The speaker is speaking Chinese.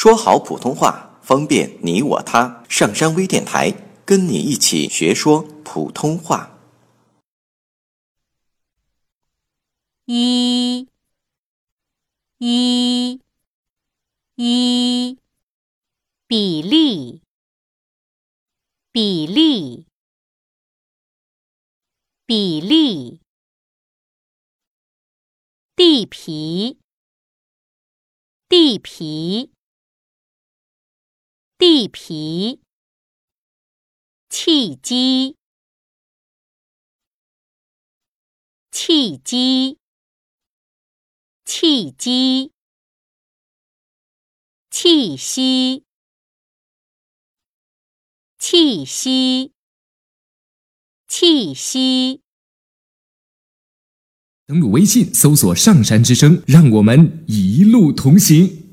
说好普通话，方便你我他。上山微电台跟你一起学说普通话。一，一，一，比例，比例，比例，地皮，地皮，地皮，契机，契机。契机，气息，气息，气息。登录微信，搜索“上山之声”，让我们一路同行。